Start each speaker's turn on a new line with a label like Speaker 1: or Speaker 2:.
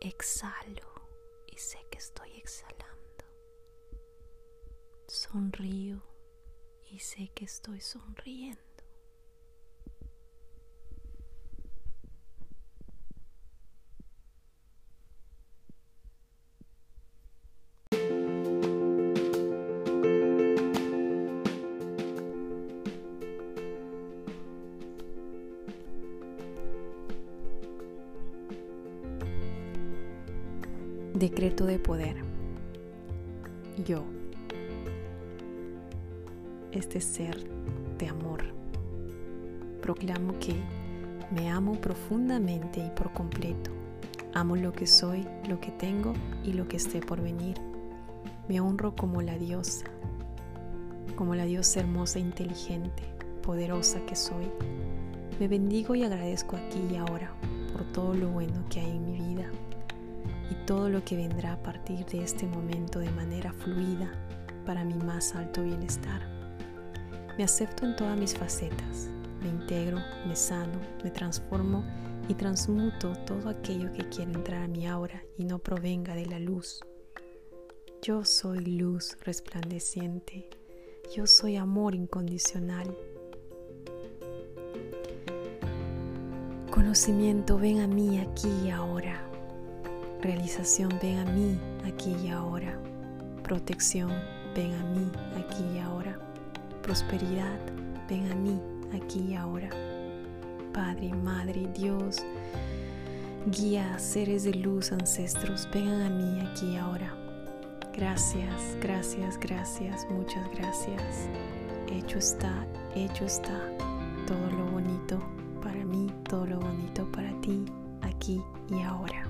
Speaker 1: Exhalo y sé que estoy exhalando. Sonrío y sé que estoy sonriendo. Decreto de poder. Yo, este ser de amor, proclamo que me amo profundamente y por completo. Amo lo que soy, lo que tengo y lo que esté por venir. Me honro como la diosa, como la diosa hermosa e inteligente, poderosa que soy. Me bendigo y agradezco aquí y ahora por todo lo bueno que hay en mi vida y todo lo que vendrá a partir de este momento de manera fluida para mi más alto bienestar. Me acepto en todas mis facetas, me integro, me sano, me transformo y transmuto todo aquello que quiere entrar a mi aura y no provenga de la luz. Yo soy luz resplandeciente, yo soy amor incondicional. Conocimiento, ven a mí aquí y ahora. Realización, ven a mí aquí y ahora. Protección, ven a mí aquí y ahora. Prosperidad, ven a mí aquí y ahora. Padre, Madre, Dios, guía, seres de luz, ancestros, vengan a mí aquí y ahora. Gracias, gracias, gracias, muchas gracias. Hecho está, hecho está. Todo lo bonito para mí, todo lo bonito para ti, aquí y ahora.